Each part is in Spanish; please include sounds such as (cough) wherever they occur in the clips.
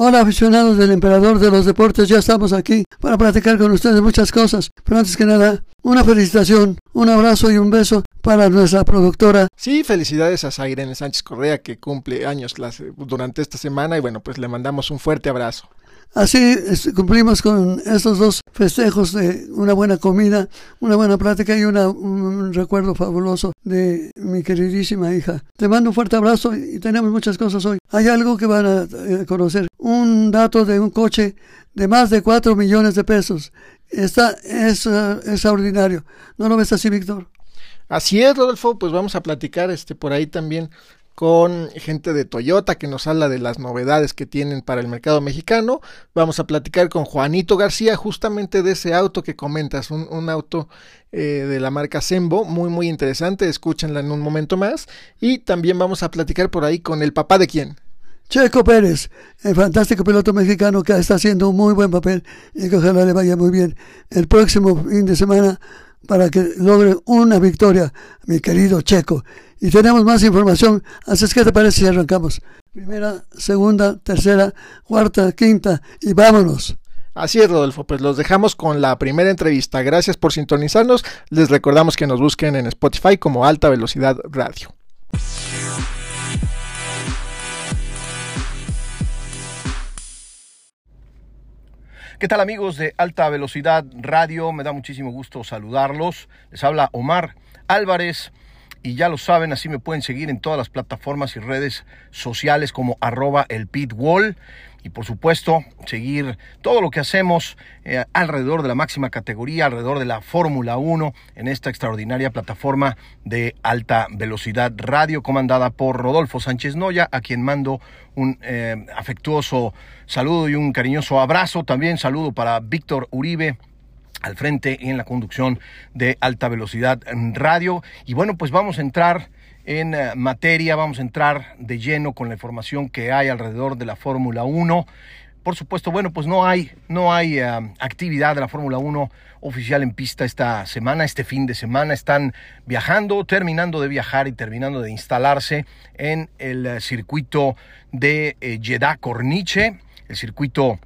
Hola aficionados del Emperador de los Deportes, ya estamos aquí para platicar con ustedes muchas cosas. Pero antes que nada, una felicitación, un abrazo y un beso para nuestra productora. Sí, felicidades a Zairene Sánchez Correa que cumple años durante esta semana y bueno, pues le mandamos un fuerte abrazo. Así cumplimos con estos dos festejos de una buena comida, una buena plática y un recuerdo fabuloso de mi queridísima hija. Te mando un fuerte abrazo y tenemos muchas cosas hoy. Hay algo que van a eh, conocer, un dato de un coche de más de 4 millones de pesos. Está, es eh, extraordinario. ¿No lo ves así, Víctor? Así es, Rodolfo, pues vamos a platicar este por ahí también con gente de Toyota que nos habla de las novedades que tienen para el mercado mexicano. Vamos a platicar con Juanito García justamente de ese auto que comentas, un, auto eh, de la marca Sembo, muy muy interesante, escúchenla en un momento más. Y también vamos a platicar por ahí con el papá de quién. Checo Pérez, el fantástico piloto mexicano que está haciendo un muy buen papel y que ojalá le vaya muy bien el próximo fin de semana para que logre una victoria, mi querido Checo. Y tenemos más información, así es que te parece si arrancamos. Primera, segunda, tercera, cuarta, quinta y vámonos. Así es, Rodolfo, pues los dejamos con la primera entrevista. Gracias por sintonizarnos. Les recordamos que nos busquen en Spotify como Alta Velocidad Radio. ¿Qué tal amigos de Alta Velocidad Radio? Me da muchísimo gusto saludarlos. Les habla Omar Álvarez y ya lo saben, así me pueden seguir en todas las plataformas y redes sociales como arroba el pitwall y por supuesto seguir todo lo que hacemos eh, alrededor de la máxima categoría, alrededor de la Fórmula 1 en esta extraordinaria plataforma de alta velocidad radio comandada por Rodolfo Sánchez Noya, a quien mando un eh, afectuoso saludo y un cariñoso abrazo. También saludo para Víctor Uribe al frente y en la conducción de alta velocidad radio. Y bueno, pues vamos a entrar en eh, materia, vamos a entrar de lleno con la información que hay alrededor de la Fórmula 1. Por supuesto, bueno, pues no hay, no hay eh, actividad de la Fórmula 1 oficial en pista esta semana, este fin de semana. Están viajando, terminando de viajar y terminando de instalarse en el eh, circuito de Jeddah Corniche el circuito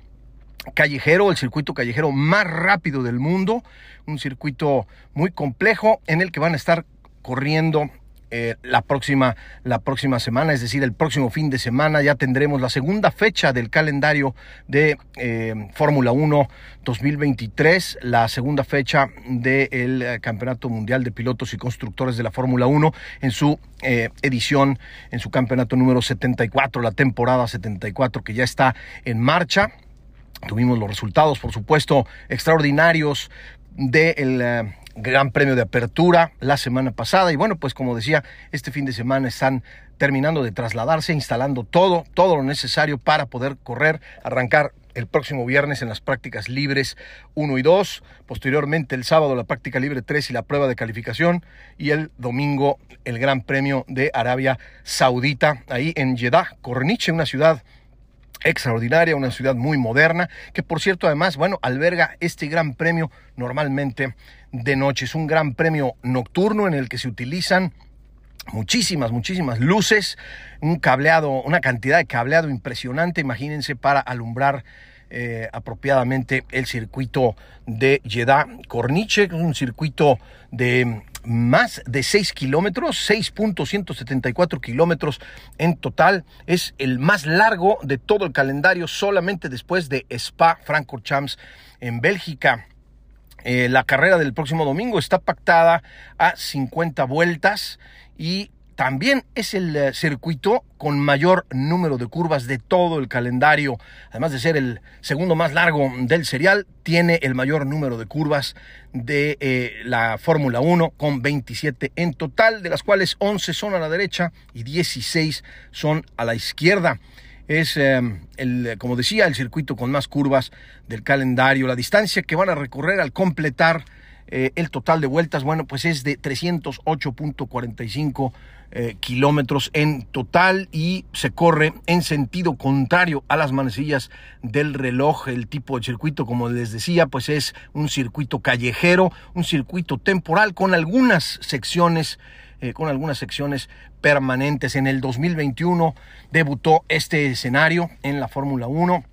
callejero, el circuito callejero más rápido del mundo, un circuito muy complejo en el que van a estar corriendo eh, la, próxima, la próxima semana, es decir, el próximo fin de semana ya tendremos la segunda fecha del calendario de eh, Fórmula 1 2023, la segunda fecha del eh, Campeonato Mundial de Pilotos y Constructores de la Fórmula 1 en su edición, en su campeonato número 74, la temporada 74 que ya está en marcha. Tuvimos los resultados, por supuesto, extraordinarios del Gran Premio de Apertura la semana pasada. Y bueno, pues como decía, este fin de semana están terminando de trasladarse, instalando todo, todo lo necesario para poder correr, arrancar el próximo viernes en las prácticas libres 1 y 2, posteriormente el sábado la práctica libre 3 y la prueba de calificación y el domingo el Gran Premio de Arabia Saudita ahí en Jeddah, Corniche, una ciudad extraordinaria, una ciudad muy moderna, que por cierto además, bueno, alberga este gran premio normalmente de noche. Es un gran premio nocturno en el que se utilizan muchísimas, muchísimas luces, un cableado, una cantidad de cableado impresionante, imagínense, para alumbrar eh, apropiadamente el circuito de Jeddah Corniche, un circuito de más de 6 kilómetros, 6.174 kilómetros en total. Es el más largo de todo el calendario, solamente después de Spa Francorchamps en Bélgica. Eh, la carrera del próximo domingo está pactada a 50 vueltas y también es el eh, circuito con mayor número de curvas de todo el calendario. Además de ser el segundo más largo del serial, tiene el mayor número de curvas de eh, la Fórmula 1 con 27 en total, de las cuales 11 son a la derecha y 16 son a la izquierda. Es, eh, el, como decía, el circuito con más curvas del calendario. La distancia que van a recorrer al completar Eh, el total de vueltas, bueno, pues es de 308.45 eh, kilómetros en total y se corre en sentido contrario a las manecillas del reloj. El tipo de circuito, como les decía, pues es un circuito callejero, un circuito temporal con algunas secciones eh, con algunas secciones permanentes. En el 2021 debutó este escenario en la Fórmula 1.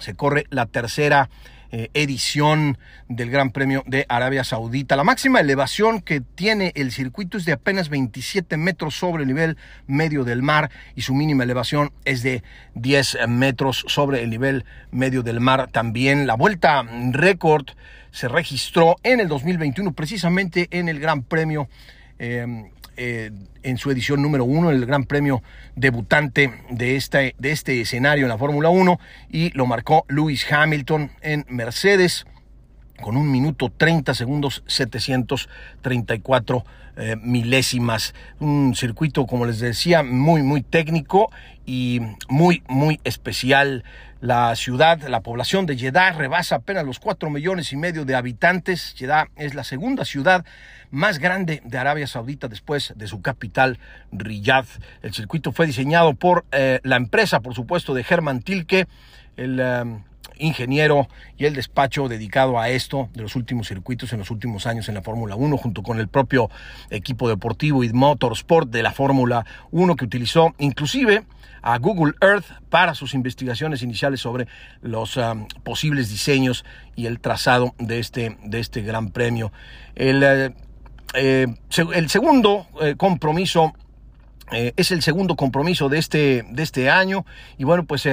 Se corre la tercera eh, edición del Gran Premio de Arabia Saudita. La máxima elevación que tiene el circuito es de apenas 27 metros sobre el nivel medio del mar y su mínima elevación es de 10 metros sobre el nivel medio del mar. También la vuelta récord se registró en el 2021 precisamente en el Gran Premio eh, eh, en su edición número uno, el Gran Premio debutante de este, de este escenario en la Fórmula 1 y lo marcó Lewis Hamilton en Mercedes con un minuto 30 segundos 734 eh, milésimas. Un circuito, como les decía, muy, muy técnico y muy, muy especial. La ciudad, la población de Jeddah rebasa apenas los 4 millones y medio de habitantes. Jeddah es la segunda ciudad más grande de Arabia Saudita después de su capital, Riyadh. El circuito fue diseñado por eh, la empresa, por supuesto, de Herman Tilke, el eh, ingeniero y el despacho dedicado a esto de los últimos circuitos en los últimos años en la Fórmula 1, junto con el propio equipo deportivo y Motorsport de la Fórmula 1 que utilizó inclusive a Google Earth para sus investigaciones iniciales sobre los um, posibles diseños y el trazado de este, de este gran premio. El, eh, eh, el segundo eh, compromiso es el segundo compromiso de este, de este año y bueno, pues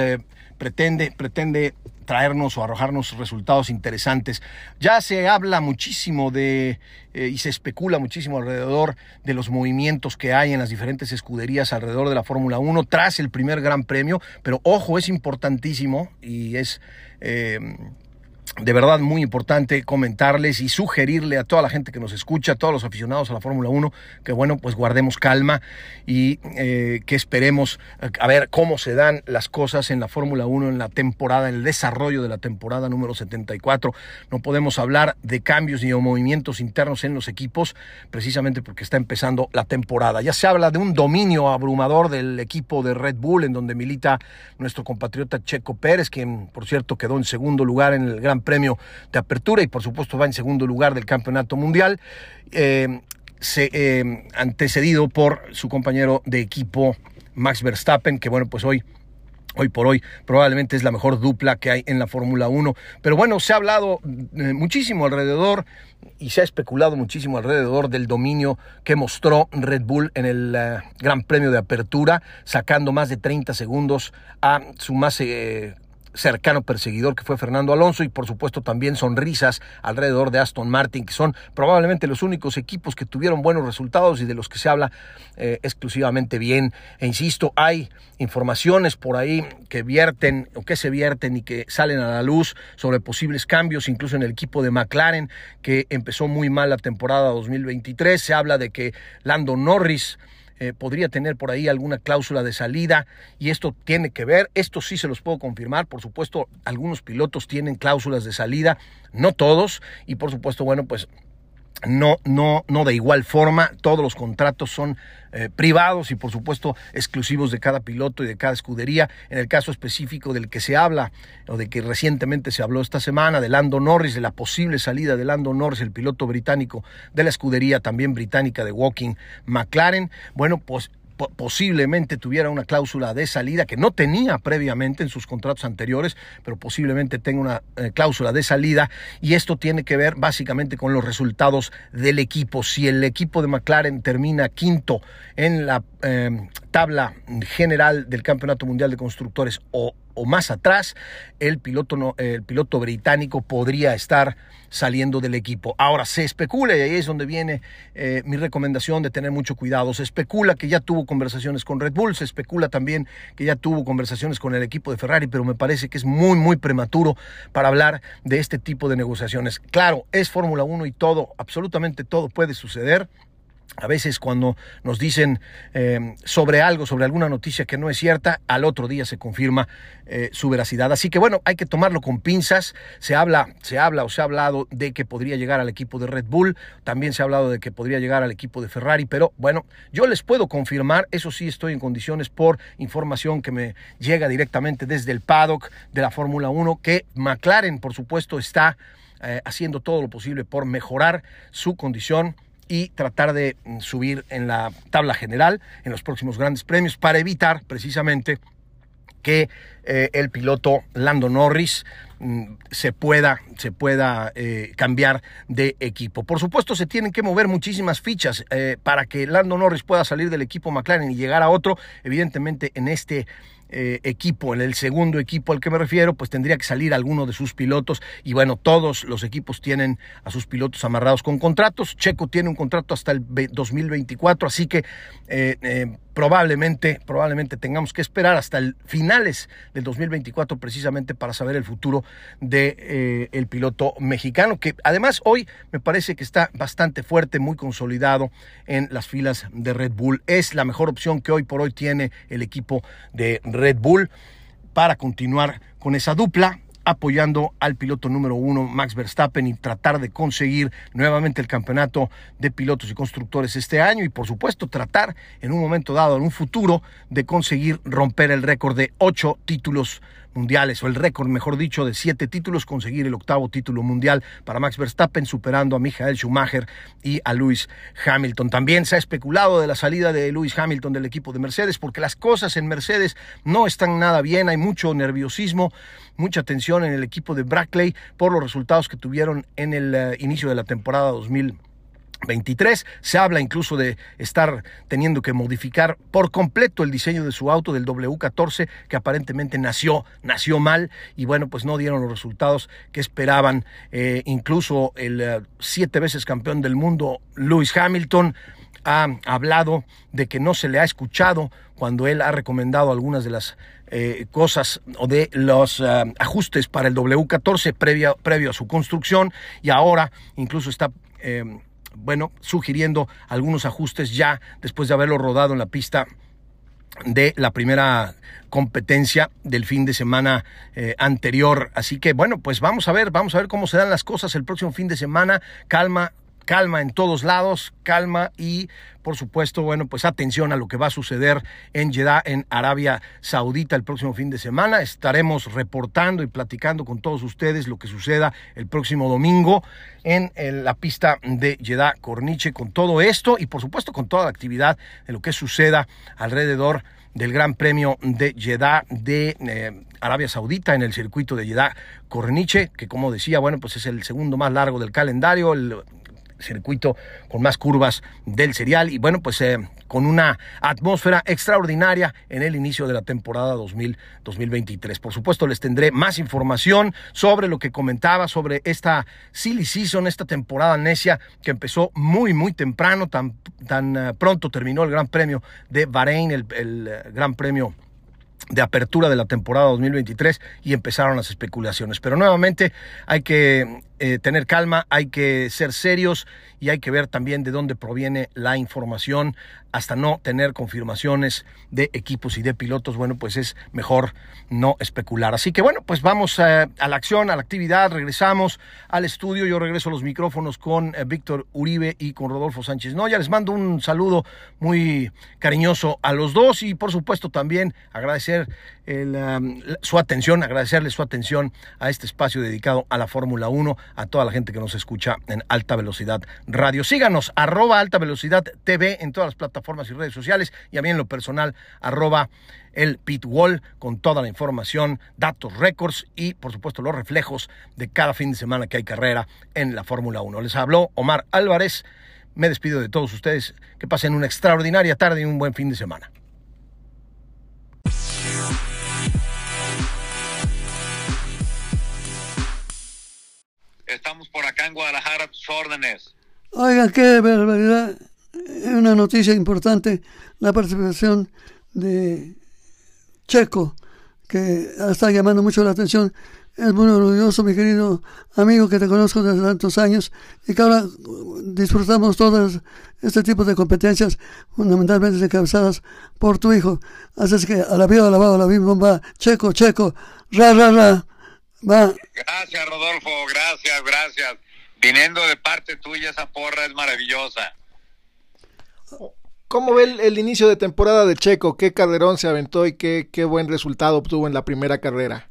pretende, pretende traernos o arrojarnos resultados interesantes. Ya se habla muchísimo de eh, y se especula muchísimo alrededor de los movimientos que hay en las diferentes escuderías alrededor de la Fórmula 1 tras el primer Gran Premio, pero ojo, es importantísimo y es... Eh, de verdad muy importante comentarles y sugerirle a toda la gente que nos escucha, a todos los aficionados a la Fórmula 1, que bueno, pues guardemos calma y eh, que esperemos a ver cómo se dan las cosas en la Fórmula 1 en la temporada, en el desarrollo de la temporada número 74. No podemos hablar de cambios ni de movimientos internos en los equipos, precisamente porque está empezando la temporada. Ya se habla de un dominio abrumador del equipo de Red Bull, en donde milita nuestro compatriota Checo Pérez, quien por cierto quedó en segundo lugar en el Gran Premio de Apertura y por supuesto va en segundo lugar del Campeonato Mundial, eh, eh, antecedido por su compañero de equipo Max Verstappen, que bueno, pues hoy hoy por hoy probablemente es la mejor dupla que hay en la Fórmula 1. Pero bueno, se ha hablado eh, muchísimo alrededor y se ha especulado muchísimo alrededor del dominio que mostró Red Bull en el Gran Premio de Apertura, sacando más de 30 segundos a su más cercano perseguidor que fue Fernando Alonso y por supuesto también sonrisas alrededor de Aston Martin, que son probablemente los únicos equipos que tuvieron buenos resultados y de los que se habla eh, exclusivamente bien. E insisto, hay informaciones por ahí que vierten o que se vierten y que salen a la luz sobre posibles cambios, incluso en el equipo de McLaren, que empezó muy mal la temporada 2023. Se habla de que Lando Norris eh, podría tener por ahí alguna cláusula de salida y esto tiene que ver, esto sí se los puedo confirmar, por supuesto algunos pilotos tienen cláusulas de salida, no todos, y por supuesto, bueno, pues no, no, no de igual forma, todos los contratos son eh, privados y por supuesto exclusivos de cada piloto y de cada escudería. En el caso específico del que se habla, o de que recientemente se habló esta semana, de Lando Norris, de la posible salida de Lando Norris, el piloto británico de la escudería también británica de Walking McLaren, bueno, pues posiblemente tuviera una cláusula de salida que no tenía previamente en sus contratos anteriores, pero posiblemente tenga una eh, cláusula de salida y esto tiene que ver básicamente con los resultados del equipo. Si el equipo de McLaren termina quinto en la eh, tabla general del Campeonato Mundial de Constructores o o más atrás, el piloto, no, el piloto británico podría estar saliendo del equipo. Ahora se especula, y ahí es donde viene eh, mi recomendación de tener mucho cuidado, se especula que ya tuvo conversaciones con Red Bull, se especula también que ya tuvo conversaciones con el equipo de Ferrari, pero me parece que es muy, muy prematuro para hablar de este tipo de negociaciones. Claro, es Fórmula 1 y todo, absolutamente todo puede suceder a veces cuando nos dicen eh, sobre algo, sobre alguna noticia que no es cierta, al otro día se confirma eh, su veracidad. Así que bueno, hay que tomarlo con pinzas. Se habla, se habla o se ha hablado de que podría llegar al equipo de Red Bull, también se ha hablado de que podría llegar al equipo de Ferrari, pero bueno, yo les puedo confirmar, eso sí estoy en condiciones por información que me llega directamente desde el paddock de la Fórmula 1, que McLaren, por supuesto, está eh, haciendo todo lo posible por mejorar su condición y tratar de mm, subir en la tabla general en los próximos grandes premios para evitar precisamente que eh, el piloto Lando Norris mm, se pueda, se pueda eh, cambiar de equipo. Por supuesto, se tienen que mover muchísimas fichas eh, para que Lando Norris pueda salir del equipo McLaren y llegar a otro. Evidentemente, en este eh, equipo, en el segundo equipo al que me refiero, pues tendría que salir alguno de sus pilotos y bueno, todos los equipos tienen a sus pilotos amarrados con contratos. Checo tiene un contrato hasta el 2024, así que eh, eh, probablemente, probablemente tengamos que esperar hasta el finales del 2024 precisamente para saber el futuro de eh, el piloto mexicano que además hoy me parece que está bastante fuerte, muy consolidado en las filas de Red Bull. Es la mejor opción que hoy por hoy tiene el equipo de Red Bull para continuar con esa dupla apoyando al piloto número uno, Max Verstappen, y tratar de conseguir nuevamente el campeonato de pilotos y constructores este año y por supuesto tratar en un momento dado, en un futuro, de conseguir romper el récord de ocho títulos mundiales, o el récord, mejor dicho, de siete títulos, conseguir el octavo título mundial para Max Verstappen, superando a Michael Schumacher y a Lewis Hamilton. También se ha especulado de la salida de Lewis Hamilton del equipo de Mercedes, porque las cosas en Mercedes no están nada bien, hay mucho nerviosismo, mucha tensión en el equipo de Brackley por los resultados que tuvieron en el uh, inicio de la temporada 2000. 23. Se habla incluso de estar teniendo que modificar por completo el diseño de su auto del W14 que aparentemente nació, nació mal y bueno, pues no dieron los resultados que esperaban. Eh, incluso el uh, siete veces campeón del mundo, Lewis Hamilton, ha hablado de que no se le ha escuchado cuando él ha recomendado algunas de las eh, cosas o de los ajustes para el W14 previo, previo a su construcción y ahora incluso está... Eh, bueno, sugiriendo algunos ajustes ya después de haberlo rodado en la pista de la primera competencia del fin de semana eh, anterior. Así que bueno, pues vamos a ver, vamos a ver cómo se dan las cosas el próximo fin de semana. Calma, calma en todos lados, calma y por supuesto, bueno, pues atención a lo que va a suceder en Jeddah, en Arabia Saudita el próximo fin de semana. Estaremos reportando y platicando con todos ustedes lo que suceda el próximo domingo en, la pista de Jeddah Corniche con todo esto y por supuesto con toda la actividad de lo que suceda alrededor del Gran Premio de Jeddah de eh, Arabia Saudita en el circuito de Jeddah Corniche, que como decía, bueno, pues es el segundo más largo del calendario, el circuito con más curvas del serial y bueno, pues eh, con una atmósfera extraordinaria en el inicio de la temporada 2000, 2023. Por supuesto, les tendré más información sobre lo que comentaba sobre esta silly season, esta temporada necia que empezó muy, muy temprano, tan, tan uh, pronto terminó el Gran Premio de Bahrein, el, el uh, Gran Premio de apertura de la temporada 2023 y empezaron las especulaciones. Pero nuevamente hay que eh, tener calma, hay que ser serios y hay que ver también de dónde proviene la información hasta no tener confirmaciones de equipos y de pilotos, bueno, pues es mejor no especular. Así que bueno, pues vamos eh, a la acción, a la actividad, regresamos al estudio, yo regreso a los micrófonos con eh, Víctor Uribe y con Rodolfo Sánchez. Noya, les mando un saludo muy cariñoso a los dos y por supuesto también agradecer um, su atención, agradecerles su atención a este espacio dedicado a la Fórmula 1, a toda la gente que nos escucha en Alta Velocidad Radio. Síganos, arroba Alta Velocidad TV en todas las plataformas y redes sociales y a mí en lo personal, arroba el Pitwall con toda la información, datos, récords y por supuesto los reflejos de cada fin de semana que hay carrera en la Fórmula 1. Les habló Omar Álvarez. Me despido de todos ustedes. Que pasen una extraordinaria tarde y un buen fin de semana. Estamos por acá en Guadalajara a tus órdenes. Oiga, qué barbaridad. Una noticia importante, la participación de Checo, que está llamando mucho la atención es muy orgulloso, mi querido amigo que te conozco desde tantos años y que ahora disfrutamos todos este tipo de competencias, fundamentalmente encabezadas por tu hijo. Así es que a la vida, alabado, a la va, checo, checo, ra, ra, ra, va. Gracias, Rodolfo, gracias, gracias. Viniendo de parte tuya, esa porra es maravillosa. ¿Cómo ve el, el, inicio de temporada de Checo? ¿Qué carrerón se aventó y qué, qué buen resultado obtuvo en la primera carrera?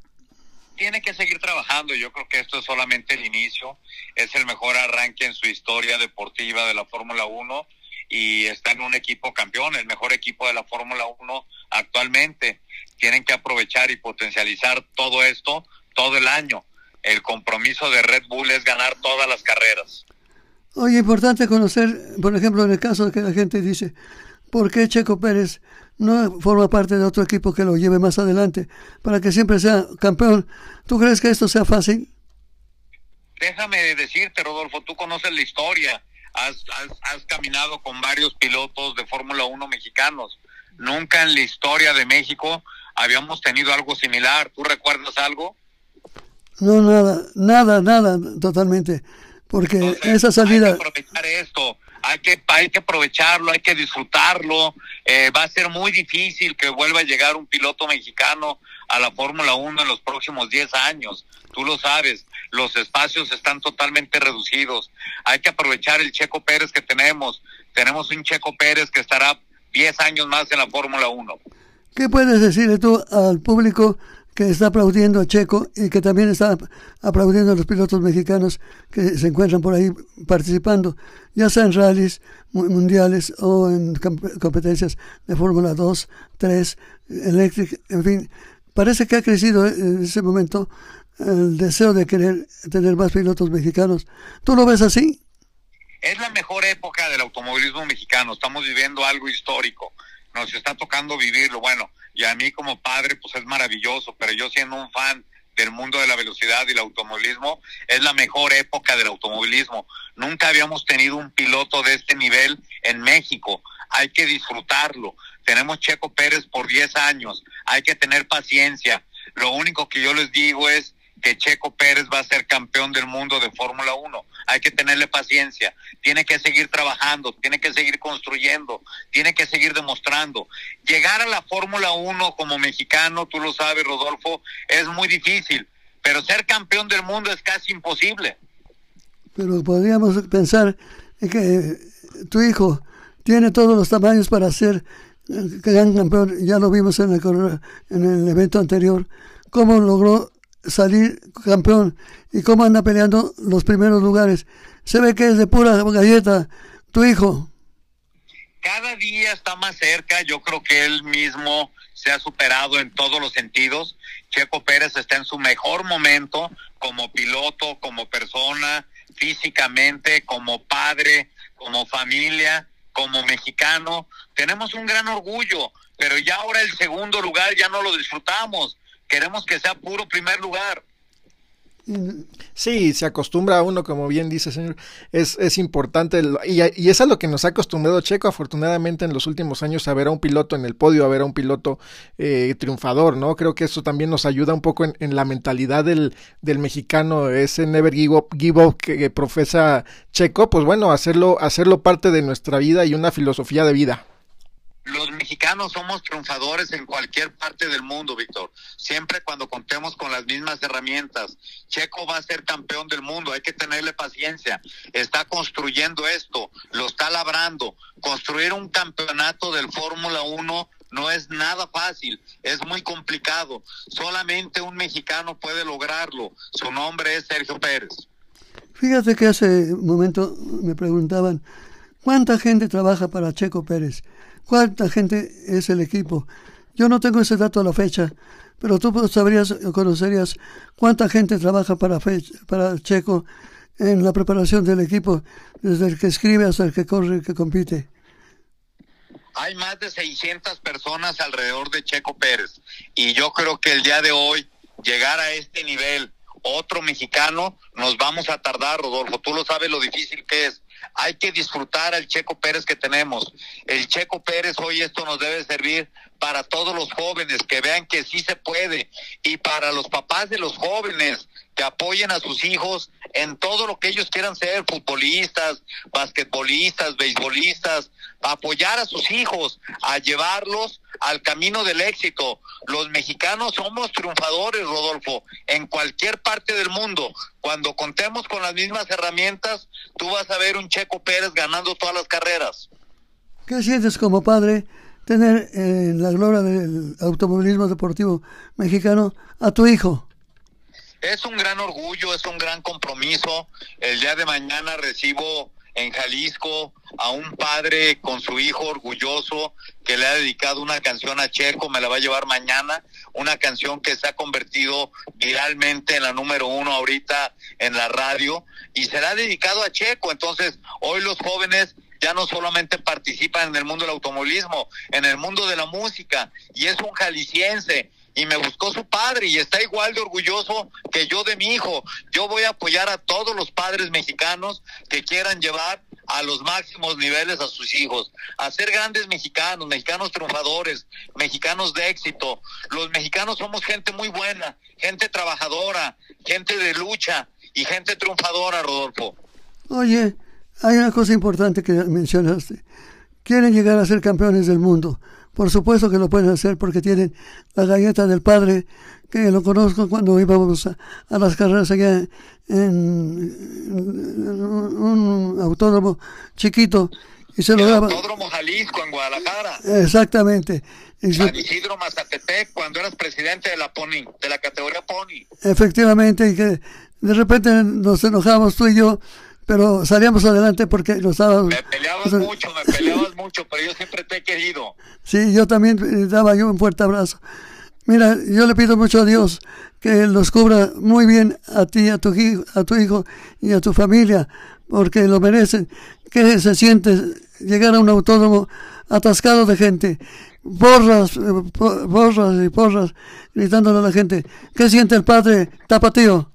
tiene que seguir trabajando. Yo creo que esto es solamente el inicio. Es el mejor arranque en su historia deportiva de la Fórmula 1 y está en un equipo campeón, el mejor equipo de la Fórmula 1 actualmente. Tienen que aprovechar y potencializar todo esto todo el año. El compromiso de Red Bull es ganar todas las carreras. Oye, importante conocer, por ejemplo, en el caso de que la gente dice, ¿por qué Checo Pérez no forma parte de otro equipo que lo lleve más adelante para que siempre sea campeón. ¿Tú crees que esto sea fácil? Déjame decirte, Rodolfo, tú conoces la historia. Has, has, has caminado con varios pilotos de Fórmula 1 mexicanos. Nunca en la historia de México habíamos tenido algo similar. ¿Tú recuerdas algo? No, nada, nada, nada, totalmente. Porque Entonces, esa salida... Hay que aprovechar esto hay que, hay que aprovecharlo, hay que disfrutarlo. Eh, va a ser muy difícil que vuelva a llegar un piloto mexicano a la Fórmula 1 en los próximos 10 años. Tú lo sabes, los espacios están totalmente reducidos. Hay que aprovechar el Checo Pérez que tenemos. Tenemos un Checo Pérez que estará 10 años más en la Fórmula 1. ¿Qué puedes decirle tú al público que está aplaudiendo a Checo y que también está aplaudiendo a los pilotos mexicanos que se encuentran por ahí participando, ya sea en rallies mundiales o en competencias de Fórmula 2, 3, Electric, en fin. Parece que ha crecido en ese momento el deseo de querer tener más pilotos mexicanos. ¿Tú lo ves así? Es la mejor época del automovilismo mexicano. Estamos viviendo algo histórico. Nos está tocando vivirlo. Bueno, y a mí como padre pues es maravilloso, pero yo siendo un fan del mundo de la velocidad y el automovilismo, es la mejor época del automovilismo. Nunca habíamos tenido un piloto de este nivel en México. Hay que disfrutarlo. Tenemos Checo Pérez por 10 años. Hay que tener paciencia. Lo único que yo les digo es Checo Pérez va a ser campeón del mundo de Fórmula 1. Hay que tenerle paciencia, tiene que seguir trabajando, tiene que seguir construyendo, tiene que seguir demostrando. Llegar a la Fórmula 1 como mexicano, tú lo sabes, Rodolfo, es muy difícil, pero ser campeón del mundo es casi imposible. Pero podríamos pensar que tu hijo tiene todos los tamaños para ser gran campeón, ya lo vimos en el, en el evento anterior, cómo logró salir campeón y cómo anda peleando los primeros lugares. Se ve que es de pura galleta tu hijo. Cada día está más cerca, yo creo que él mismo se ha superado en todos los sentidos. Checo Pérez está en su mejor momento como piloto, como persona, físicamente, como padre, como familia, como mexicano. Tenemos un gran orgullo, pero ya ahora el segundo lugar ya no lo disfrutamos queremos que sea puro primer lugar. Sí, se acostumbra a uno, como bien dice señor, es, es importante y, y, es a lo que nos ha acostumbrado Checo, afortunadamente en los últimos años a ver a un piloto en el podio, a ver a un piloto eh, triunfador, ¿no? Creo que eso también nos ayuda un poco en, la mentalidad del, del, mexicano, ese never give up, give up que, que, profesa Checo, pues bueno, hacerlo, hacerlo parte de nuestra vida y una filosofía de vida los mexicanos somos triunfadores en cualquier parte del mundo, Víctor. Siempre cuando contemos con las mismas herramientas. Checo va a ser campeón del mundo, hay que tenerle paciencia. Está construyendo esto, lo está labrando. Construir un campeonato del Fórmula 1 no es nada fácil, es muy complicado. Solamente un mexicano puede lograrlo. Su nombre es Sergio Pérez. Fíjate que hace un momento me preguntaban, ¿cuánta gente trabaja para Checo Pérez? ¿Cuánta gente es el equipo? Yo no tengo ese dato a la fecha, pero tú sabrías conocerías cuánta gente trabaja para, para Checo en la preparación del equipo, desde el que escribe hasta el que corre, que compite. Hay más de 600 personas alrededor de Checo Pérez y yo creo que el día de hoy llegar a este nivel, otro mexicano, nos vamos a tardar, Rodolfo. Tú lo sabes lo difícil que es. Hay que disfrutar al Checo Pérez que tenemos. El Checo Pérez hoy esto nos debe servir para todos los jóvenes que vean que sí se puede y para los papás de los jóvenes que apoyen a sus hijos en todo lo que ellos quieran ser, futbolistas, basquetbolistas, beisbolistas, apoyar a sus hijos, a llevarlos al camino del éxito. Los mexicanos somos triunfadores, Rodolfo, en cualquier parte del mundo. Cuando contemos con las mismas herramientas, tú vas a ver un Checo Pérez ganando todas las carreras. ¿Qué sientes como padre tener en la gloria del automovilismo deportivo mexicano a tu hijo? Es un gran orgullo, es un gran compromiso. El día de mañana recibo en Jalisco a un padre con su hijo orgulloso que le ha dedicado una canción a Checo, me la va a llevar mañana, una canción que se ha convertido viralmente en la número uno ahorita en la radio y será dedicado a Checo. Entonces, hoy los jóvenes ya no solamente participan en el mundo del automovilismo, en el mundo de la música, y es un jalisciense, y me buscó su padre y está igual de orgulloso que yo de mi hijo. Yo voy a apoyar a todos los padres mexicanos que quieran llevar a los máximos niveles a sus hijos, a ser grandes mexicanos, mexicanos triunfadores, mexicanos de éxito. Los mexicanos somos gente muy buena, gente trabajadora, gente de lucha y gente triunfadora, Rodolfo. Oye, hay una cosa importante que mencionaste. Quieren llegar a ser campeones del mundo. Por supuesto que lo pueden hacer porque tienen la galleta del padre, que lo conozco cuando íbamos a, las carreras allá en, un autódromo chiquito y se lo el daba. Autódromo Jalisco en Guadalajara. Exactamente. Y San Isidro Mazatepec cuando eras presidente de la Pony, de la categoría Pony. Efectivamente, y que de repente nos enojamos tú y yo pero salíamos adelante porque nos estábamos... Me peleabas mucho, me peleabas pero yo siempre te he querido. Sí, yo también eh, daba yo un fuerte abrazo. Mira, yo le pido mucho a Dios que los cubra muy bien a ti, a tu, hijo, a tu hijo y a tu familia, porque lo merecen. ¿Qué se siente llegar a un autódromo atascado de gente? Borras, eh, borras y porras, gritándole a la gente. ¿Qué siente el padre tapatío?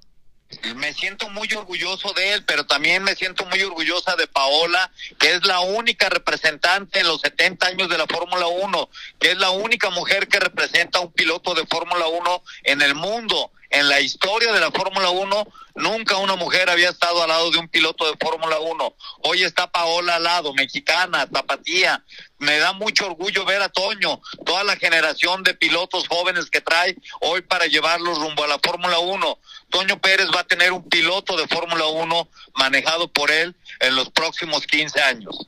Me siento muy orgulloso de él, pero también me siento muy orgullosa de Paola, que es la única representante en los 70 años de la Fórmula 1, que es la única mujer que representa a un piloto de Fórmula 1 en el mundo. En la historia de la Fórmula 1, nunca una mujer había estado al lado de un piloto de Fórmula 1. Hoy está Paola al lado, mexicana, tapatía. Me da mucho orgullo ver a Toño, toda la generación de pilotos jóvenes que trae hoy para llevarlos rumbo a la Fórmula 1. Toño Pérez va a tener un piloto de Fórmula 1 manejado por él en los próximos 15 años.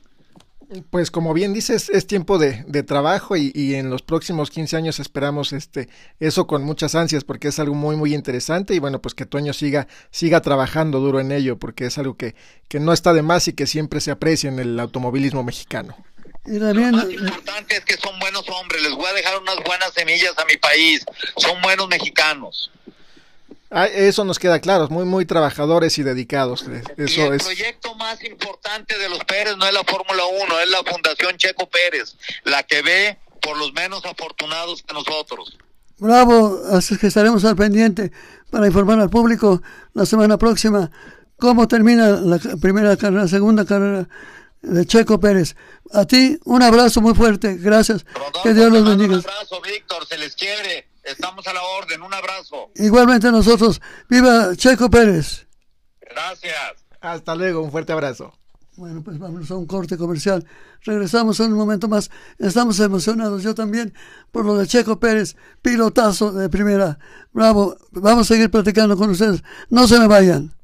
Pues como bien dices, es tiempo de, de trabajo y, y, en los próximos 15 años esperamos este eso con muchas ansias porque es algo muy muy interesante y bueno, pues que Toño siga siga trabajando duro en ello porque es algo que, que no está de más y que siempre se aprecia en el automovilismo mexicano. Y también, Lo más importante es que son buenos hombres, les voy a dejar unas buenas semillas a mi país, son buenos mexicanos. Ah, eso nos queda claro, muy, muy trabajadores y dedicados. Eso y el es... proyecto más importante de los Pérez no es la Fórmula 1, es la Fundación Checo Pérez, la que ve por los menos afortunados que nosotros. Bravo, así que estaremos al pendiente para informar al público la semana próxima cómo termina la primera carrera, la segunda carrera de Checo Pérez. A ti un abrazo muy fuerte, gracias. Rodolfo, que Dios los bendiga. Un abrazo, Víctor, se les quiere. Estamos a la orden, un abrazo. Igualmente nosotros. Viva Checo Pérez. Gracias. Hasta luego, un fuerte abrazo. Bueno, pues vamos a un corte comercial. Regresamos en un momento más. Estamos emocionados, yo también, por lo de Checo Pérez, pilotazo de primera. Bravo, vamos a seguir platicando con ustedes. No se me vayan.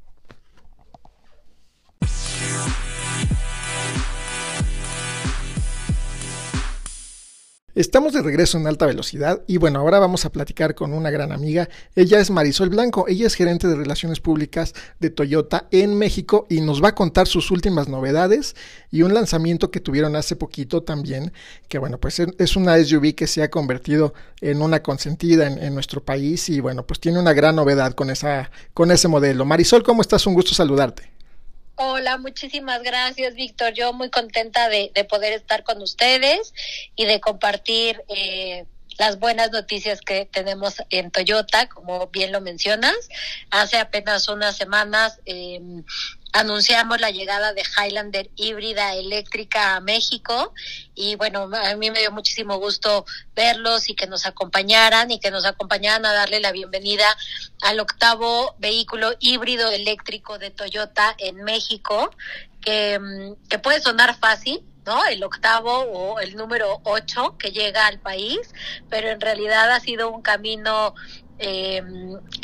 Estamos de regreso en alta velocidad y bueno, ahora vamos a platicar con una gran amiga. Ella es Marisol Blanco, ella es gerente de relaciones públicas de Toyota en México y nos va a contar sus últimas novedades y un lanzamiento que tuvieron hace poquito también, que bueno, pues es una SUV que se ha convertido en una consentida en, en nuestro país y bueno, pues tiene una gran novedad con, esa, con ese modelo. Marisol, ¿cómo estás? Un gusto saludarte. Hola, muchísimas gracias, Víctor. Yo muy contenta de, de, poder estar con ustedes y de compartir eh, las buenas noticias que tenemos en Toyota, como bien lo mencionas. Hace apenas unas semanas eh, anunciamos la llegada de Highlander híbrida eléctrica a México y bueno, a mí me dio muchísimo gusto verlos y que nos acompañaran y que nos acompañaran a darle la bienvenida al octavo vehículo híbrido eléctrico de Toyota en México, que, mm, que puede sonar fácil, ¿no? El octavo o el número ocho que llega al país, pero en realidad ha sido un camino eh,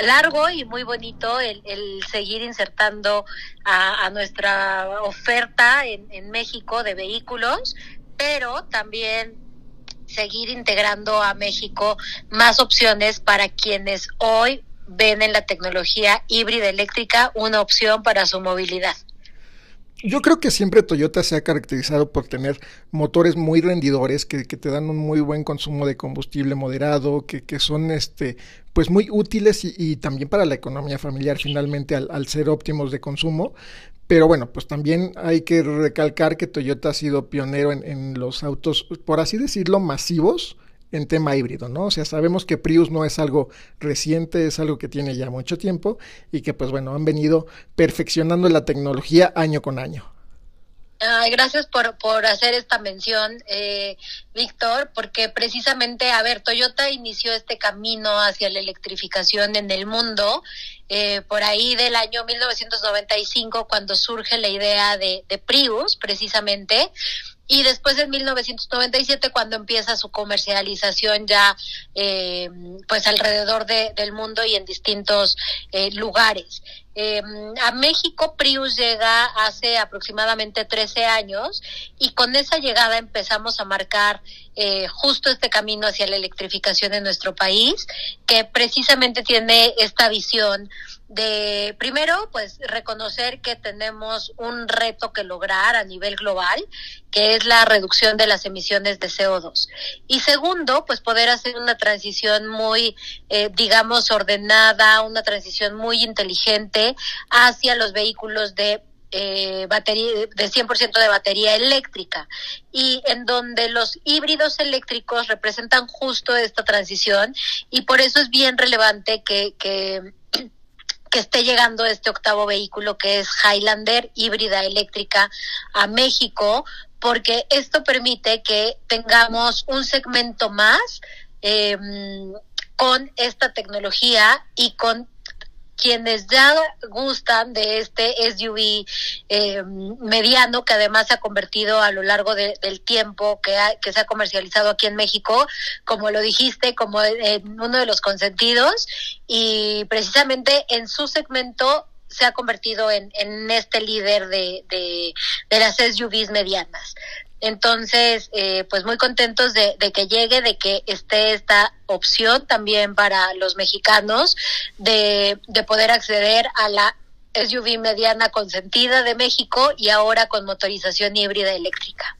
largo y muy bonito el, seguir insertando a, nuestra oferta en, en, México de vehículos, pero también seguir integrando a México más opciones para quienes hoy ven en la tecnología híbrida eléctrica una opción para su movilidad. Yo creo que siempre Toyota se ha caracterizado por tener motores muy rendidores que, que te dan un muy buen consumo de combustible moderado, que, que son este pues muy útiles y, también para la economía familiar finalmente al, al, ser óptimos de consumo. Pero bueno, pues también hay que recalcar que Toyota ha sido pionero en los autos, por así decirlo, masivos en tema híbrido, ¿no? O sea, sabemos que Prius no es algo reciente, es algo que tiene ya mucho tiempo y que pues bueno, han venido perfeccionando la tecnología año con año. gracias por, por hacer esta mención, eh, Víctor, porque precisamente, a ver, Toyota inició este camino hacia la electrificación en el mundo eh, por ahí del año 1995, cuando surge la idea de, de Prius, precisamente, y después en 1997 cuando empieza su comercialización ya eh, pues alrededor de, del mundo y en distintos eh, lugares. Eh, a México Prius llega hace aproximadamente 13 años y con esa llegada empezamos a marcar justo este camino hacia la electrificación en nuestro país, que precisamente tiene esta visión de primero pues reconocer que tenemos un reto que lograr a nivel global que es la reducción de las emisiones de CO2 y segundo pues poder hacer una transición muy eh, digamos ordenada una transición muy inteligente hacia los vehículos de eh, batería de 100% de batería eléctrica. Y en donde los híbridos eléctricos representan justo esta transición y por eso es bien relevante que, que que esté llegando este octavo vehículo que es Highlander híbrida eléctrica a México, porque esto permite que tengamos un segmento más em, con esta tecnología y con quienes ya gustan de este SUV eh, mediano que además se ha convertido a lo largo del tiempo que, que se ha comercializado aquí en México, como lo dijiste, como en uno de los consentidos y precisamente en su segmento se ha convertido en, en este líder de, de, de las SUVs medianas. Entonces, eh, pues muy contentos de, que llegue, de que esté esta opción también para los mexicanos de, de poder acceder a la SUV mediana consentida de México y ahora con motorización híbrida eléctrica.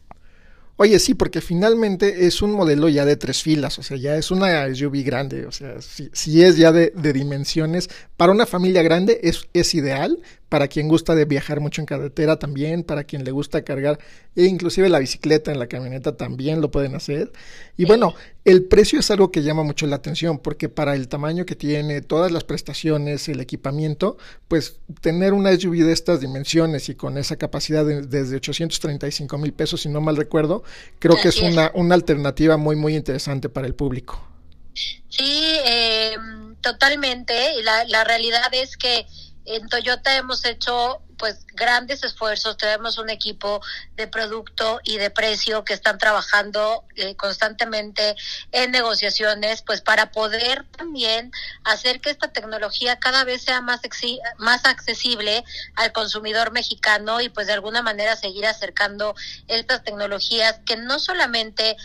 Oye, sí, porque finalmente es un modelo ya de tres filas, o sea, ya es una SUV grande, o sea, si, es ya de, de, dimensiones, para una familia grande es, es ideal, para quien gusta de viajar mucho en carretera también, para quien le gusta cargar, e inclusive la bicicleta en la camioneta también lo pueden hacer. Y bueno, el precio es algo que llama mucho la atención, porque para el tamaño que tiene, todas las prestaciones, el equipamiento, pues tener una SUV de estas dimensiones y con esa capacidad de, desde 835 mil pesos, si no mal recuerdo, creo que es una, una alternativa muy, muy interesante para el público. Sí, eh, totalmente. La, la realidad es que en Toyota hemos hecho pues grandes esfuerzos, tenemos un equipo de producto y de precio que están trabajando eh, constantemente en negociaciones, pues para poder también hacer que esta tecnología cada vez sea más, más accesible al consumidor mexicano y pues de alguna manera seguir acercando estas tecnologías que no solamente,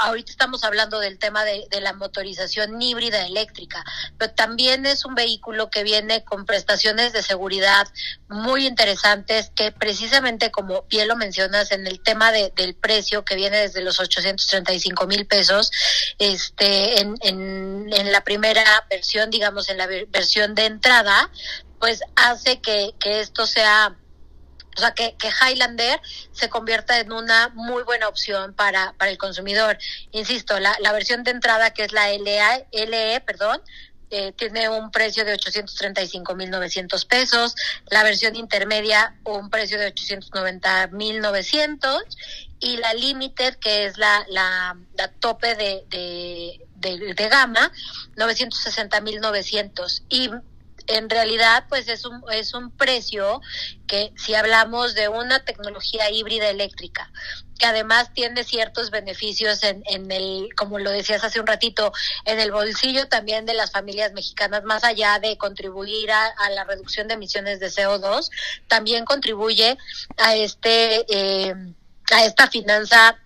ahorita estamos hablando del tema de, de la motorización híbrida eléctrica, pero también es un vehículo que viene con prestaciones de seguridad muy interesantes interesantes que precisamente como bien lo mencionas en el tema de, del precio que viene desde los 835 mil pesos, este, en, en, en la primera versión, digamos, en la versión de entrada, pues hace que, que esto sea o sea, que, que, Highlander se convierta en una muy buena opción para, para el consumidor. Insisto, la, la versión de entrada, que es la LA, LE, perdón, eh, tiene un precio de 835.900 pesos, la versión intermedia un precio de 890.900 y la Limited, que es la, la, la tope de, de, de, de gama, 960.900. Y en realidad pues es un, es un precio que si hablamos de una tecnología híbrida eléctrica que además tiene ciertos beneficios en, en el, como lo decías hace un ratito, en el bolsillo también de las familias mexicanas, más allá de contribuir a, a la reducción de emisiones de CO2, también contribuye a este, eh, a esta finanza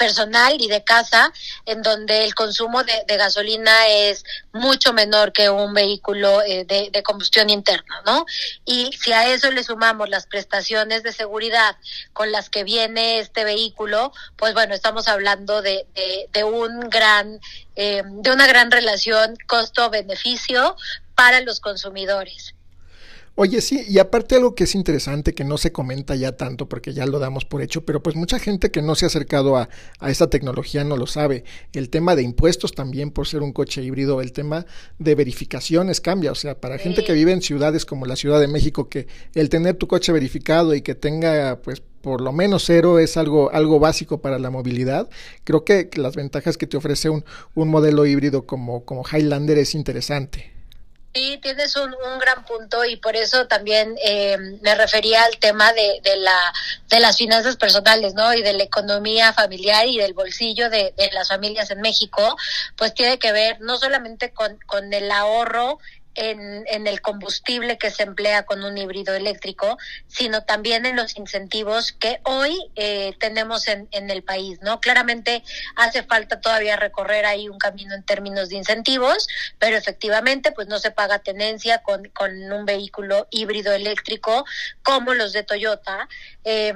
personal y de casa, en donde el consumo de, gasolina es mucho menor que un vehículo eh, de, de, combustión interna, ¿no? Y si a eso le sumamos las prestaciones de seguridad con las que viene este vehículo, pues bueno, estamos hablando de, de, de un gran, eh, de una gran relación costo-beneficio para los consumidores. Oye, sí, y aparte algo que es interesante, que no se comenta ya tanto porque ya lo damos por hecho, pero pues mucha gente que no se ha acercado a, a esta tecnología no lo sabe. El tema de impuestos también por ser un coche híbrido, el tema de verificaciones cambia, o sea, para sí. gente que vive en ciudades como la Ciudad de México, que el tener tu coche verificado y que tenga pues por lo menos cero es algo, algo básico para la movilidad. Creo que las ventajas que te ofrece un, un modelo híbrido como, como Highlander es interesante. Sí, tienes un, un, gran punto y por eso también eh, me refería al tema de, de, la, de las finanzas personales, ¿no? Y de la economía familiar y del bolsillo de, de las familias en México, pues tiene que ver no solamente con, con el ahorro en, en, el combustible que se emplea con un híbrido eléctrico, sino también en los incentivos que hoy eh, tenemos en, en, el país, ¿no? Claramente hace falta todavía recorrer ahí un camino en términos de incentivos, pero efectivamente pues no se paga tenencia con, con un vehículo híbrido eléctrico como los de Toyota. Eh,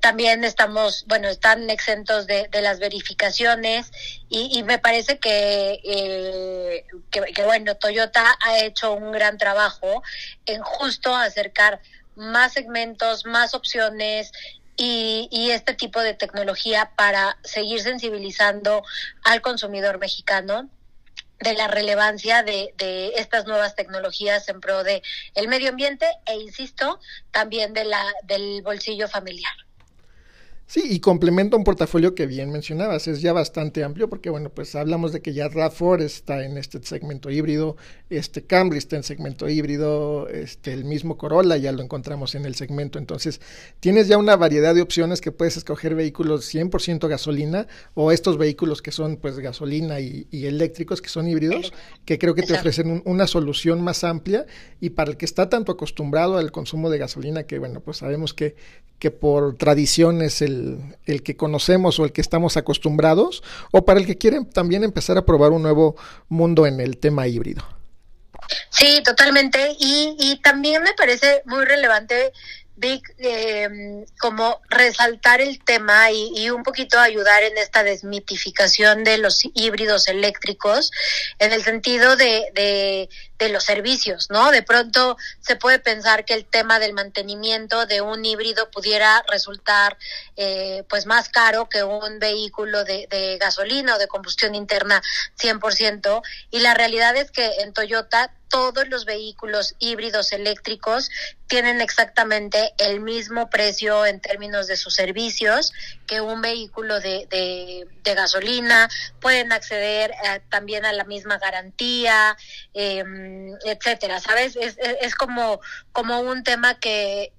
también estamos, bueno, están exentos de, de las verificaciones y, y, me parece que, eh, que, que, bueno, Toyota ha hecho un gran trabajo en justo acercar más segmentos, más opciones y, y, este tipo de tecnología para seguir sensibilizando al consumidor mexicano de la relevancia de, de, estas nuevas tecnologías en pro de el medio ambiente e insisto también de la del bolsillo familiar. Sí, y complementa un portafolio que bien mencionabas, es ya bastante amplio porque, bueno, pues hablamos de que ya RAV4 está en este segmento híbrido, este Camry está en segmento híbrido, este el mismo Corolla ya lo encontramos en el segmento, entonces tienes ya una variedad de opciones que puedes escoger vehículos 100% gasolina o estos vehículos que son pues gasolina y, y eléctricos que son híbridos, que creo que te ofrecen un, una solución más amplia y para el que está tanto acostumbrado al consumo de gasolina que, bueno, pues sabemos que, que por tradición es el que conocemos o el que estamos acostumbrados, o para el que quieren también empezar a probar un nuevo mundo en el tema híbrido. Sí, totalmente. Y, y también me parece muy relevante Vic, eh, como resaltar el tema y, y, un poquito ayudar en esta desmitificación de los híbridos eléctricos, en el sentido de, de, de, los servicios, ¿no? De pronto se puede pensar que el tema del mantenimiento de un híbrido pudiera resultar eh, pues más caro que un vehículo de, de gasolina o de combustión interna 100%, y la realidad es que en Toyota todos los vehículos híbridos eléctricos tienen exactamente el mismo precio en términos de sus servicios que un vehículo de, gasolina, pueden acceder eh, también a la misma garantía, eh, etcétera, ¿sabes? Es, es, es como, como un tema que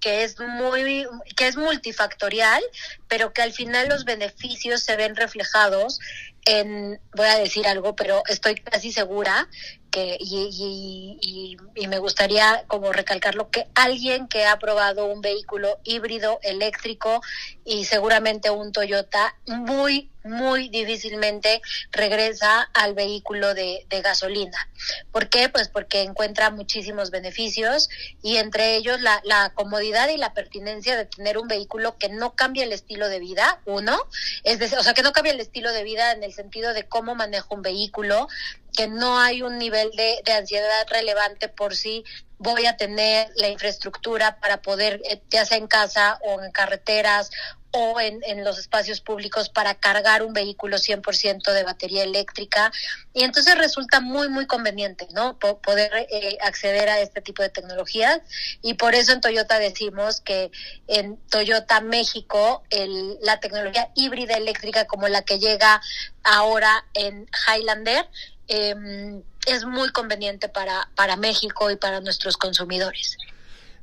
que es muy que es multifactorial, pero que al final los beneficios se ven reflejados en voy a decir algo, pero estoy casi segura que y, y, y, me gustaría como recalcarlo que alguien que ha probado un vehículo híbrido eléctrico y seguramente un Toyota muy muy difícilmente regresa al vehículo de, gasolina. ¿Por qué? Pues porque encuentra muchísimos beneficios y entre ellos la, la comodidad y la pertinencia de tener un vehículo que no cambia el estilo de vida, uno, es decir, o sea, que no cambia el estilo de vida en el sentido de cómo manejo un vehículo, que no hay un nivel de, de ansiedad relevante por si voy a tener la infraestructura para poder, ya sea en casa o en carreteras o en, en los espacios públicos para cargar un vehículo 100% de batería eléctrica. Y entonces resulta muy, muy conveniente, ¿no? poder eh, acceder a este tipo de tecnologías. Y por eso en Toyota decimos que en Toyota México el, la tecnología híbrida eléctrica como la que llega ahora en Highlander, eh, es muy conveniente para, para México y para nuestros consumidores.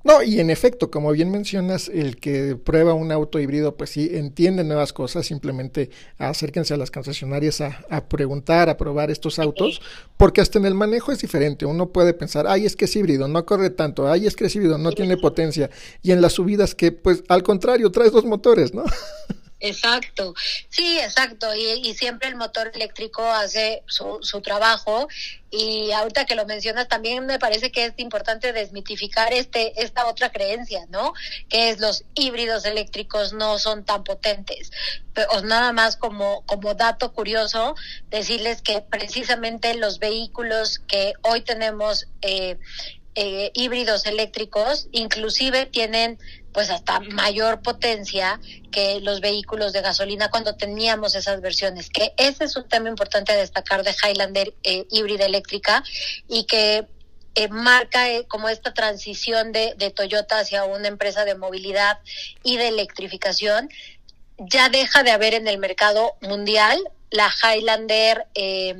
No, y en efecto, como bien mencionas, el que prueba un auto híbrido, pues sí, entiende nuevas cosas, simplemente acérquense a las concesionarias a, a, preguntar, a probar estos autos, porque hasta en el manejo es diferente. Uno puede pensar, ay, es que es híbrido, no corre tanto, ay, es que es híbrido, no tiene potencia. Y en las subidas que, pues, al contrario, traes dos motores, ¿no? (laughs) Exacto, sí, exacto, y, y, siempre el motor eléctrico hace su, su, trabajo y ahorita que lo mencionas también me parece que es importante desmitificar este esta otra creencia, ¿no? Que es los híbridos eléctricos no son tan potentes. Pero nada más como como dato curioso decirles que precisamente los vehículos que hoy tenemos eh, eh, híbridos eléctricos inclusive tienen pues hasta mayor potencia que los vehículos de gasolina cuando teníamos esas versiones, que ese es un tema importante a destacar de Highlander eh, híbrida eléctrica y que eh, marca eh, como esta transición de, de Toyota hacia una empresa de movilidad y de electrificación. Ya deja de haber en el mercado mundial la Highlander eh,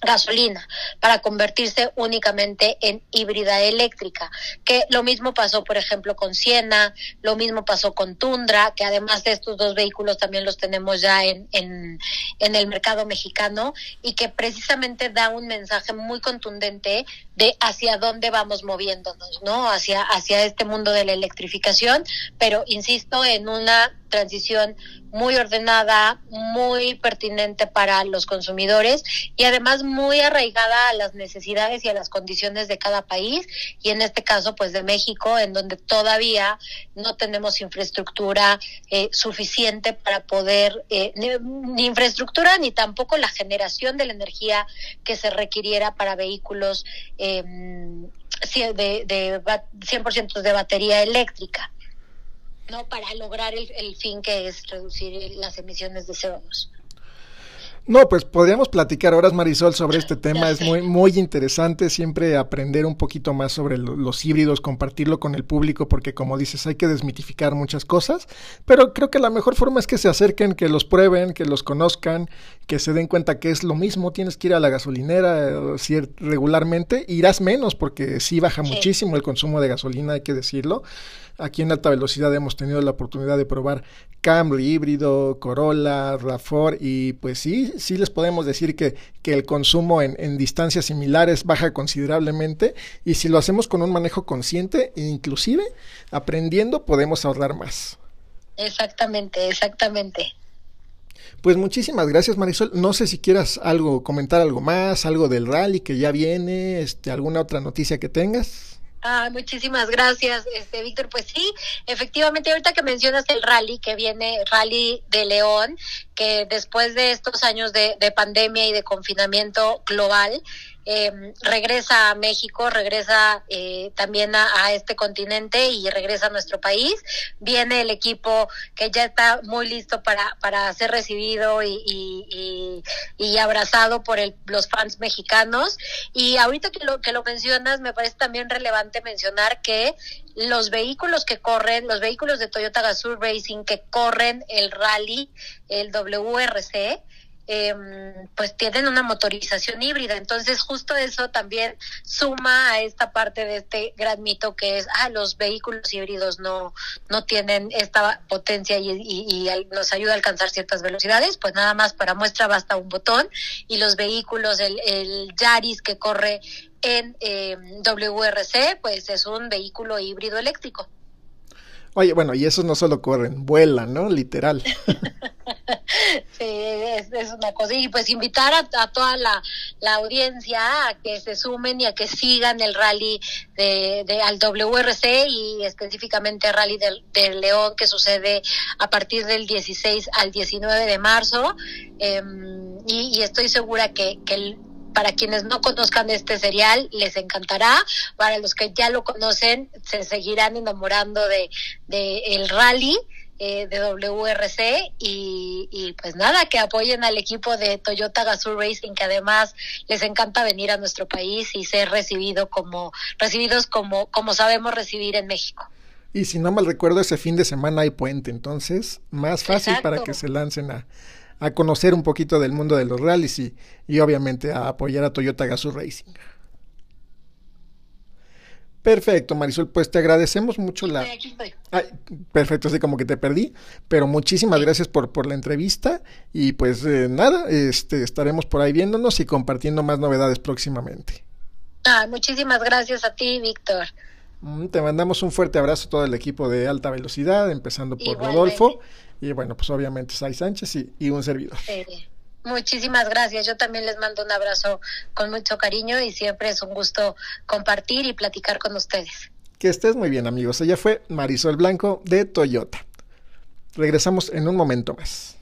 gasolina para convertirse únicamente en híbrida eléctrica, que lo mismo pasó, por ejemplo, con Siena, lo mismo pasó con Tundra, que además de estos dos vehículos también los tenemos ya en, en, en el mercado mexicano y que precisamente da un mensaje muy contundente de hacia dónde vamos moviéndonos, ¿no? Hacia, hacia este mundo de la electrificación, pero insisto, en una transición muy ordenada, muy pertinente para los consumidores y además muy arraigada a las necesidades y a las condiciones de cada país y en este caso pues de México en donde todavía no tenemos infraestructura eh, suficiente para poder eh, ni, infraestructura ni tampoco la generación de la energía que se requiriera para vehículos eh, de, de 100% de batería eléctrica. ¿No? Para lograr el, el fin que es reducir las emisiones de CO2. No, pues podríamos platicar horas, Marisol, sobre este tema. Es muy, muy interesante siempre aprender un poquito más sobre lo, los híbridos, compartirlo con el público, porque como dices, hay que desmitificar muchas cosas. Pero creo que la mejor forma es que se acerquen, que los prueben, que los conozcan, que se den cuenta que es lo mismo. Tienes que ir a la gasolinera si regularmente, irás menos, porque sí baja sí. muchísimo el consumo de gasolina, hay que decirlo. Aquí en alta velocidad hemos tenido la oportunidad de probar Camry híbrido, Corolla, RAV4 y pues sí, sí les podemos decir que, que el consumo en, en, distancias similares baja considerablemente y si lo hacemos con un manejo consciente e inclusive aprendiendo podemos ahorrar más. Exactamente, exactamente. Pues muchísimas gracias Marisol. No sé si quieras algo, comentar algo más, algo del rally que ya viene, este, alguna otra noticia que tengas. Ah, muchísimas gracias, este Víctor. Pues sí, efectivamente, ahorita que mencionas el rally que viene, Rally de León, que después de estos años de, de pandemia y de confinamiento global, eh, regresa a México, regresa eh, también a, este continente y regresa a nuestro país. Viene el equipo que ya está muy listo para, para ser recibido y, y, y, y abrazado por el, los fans mexicanos. Y ahorita que lo, que lo mencionas, me parece también relevante mencionar que los vehículos que corren, los vehículos de Toyota Gazoo Racing que corren el rally, el WRC, eh, pues tienen una motorización híbrida. Entonces, justo eso también suma a esta parte de este gran mito que es, ah, los vehículos híbridos no, no tienen esta potencia y, nos ayuda a alcanzar ciertas velocidades. Pues nada más para muestra basta un botón y los vehículos, el, el Yaris que corre en eh, WRC, pues es un vehículo híbrido eléctrico. Oye, bueno, y esos no solo corren, vuelan, ¿no? Literal. (laughs) sí, es, es, una cosa. Y pues invitar a, a toda la, la, audiencia a que se sumen y a que sigan el rally de, de al WRC y específicamente el rally del, del, León que sucede a partir del 16 al 19 de marzo. Eh, y, y, estoy segura que, que para quienes no conozcan este serial, les encantará. Para los que ya lo conocen, se seguirán enamorando de, de el rally eh, de WRC y, y, pues nada, que apoyen al equipo de Toyota Gazoo Racing, que además les encanta venir a nuestro país y ser recibido como, recibidos como, como sabemos recibir en México. Y si no mal recuerdo, ese fin de semana hay puente, entonces más fácil para que se lancen a, a conocer un poquito del mundo de los rallies y, y obviamente a apoyar a Toyota Gazoo Racing. Perfecto, Marisol, pues te agradecemos mucho la... Ay, perfecto, así como que te perdí, pero muchísimas gracias por, por la entrevista y pues eh, nada, este, estaremos por ahí viéndonos y compartiendo más novedades próximamente. Ah, muchísimas gracias a ti, Víctor. Mm, te mandamos un fuerte abrazo a todo el equipo de alta velocidad, empezando por Rodolfo y bueno, pues obviamente Sai Sánchez y, y un servidor. Sí. Muchísimas gracias. Yo también les mando un abrazo con mucho cariño y siempre es un gusto compartir y platicar con ustedes. Que estés muy bien, amigos. Ella fue Marisol Blanco de Toyota. Regresamos en un momento más.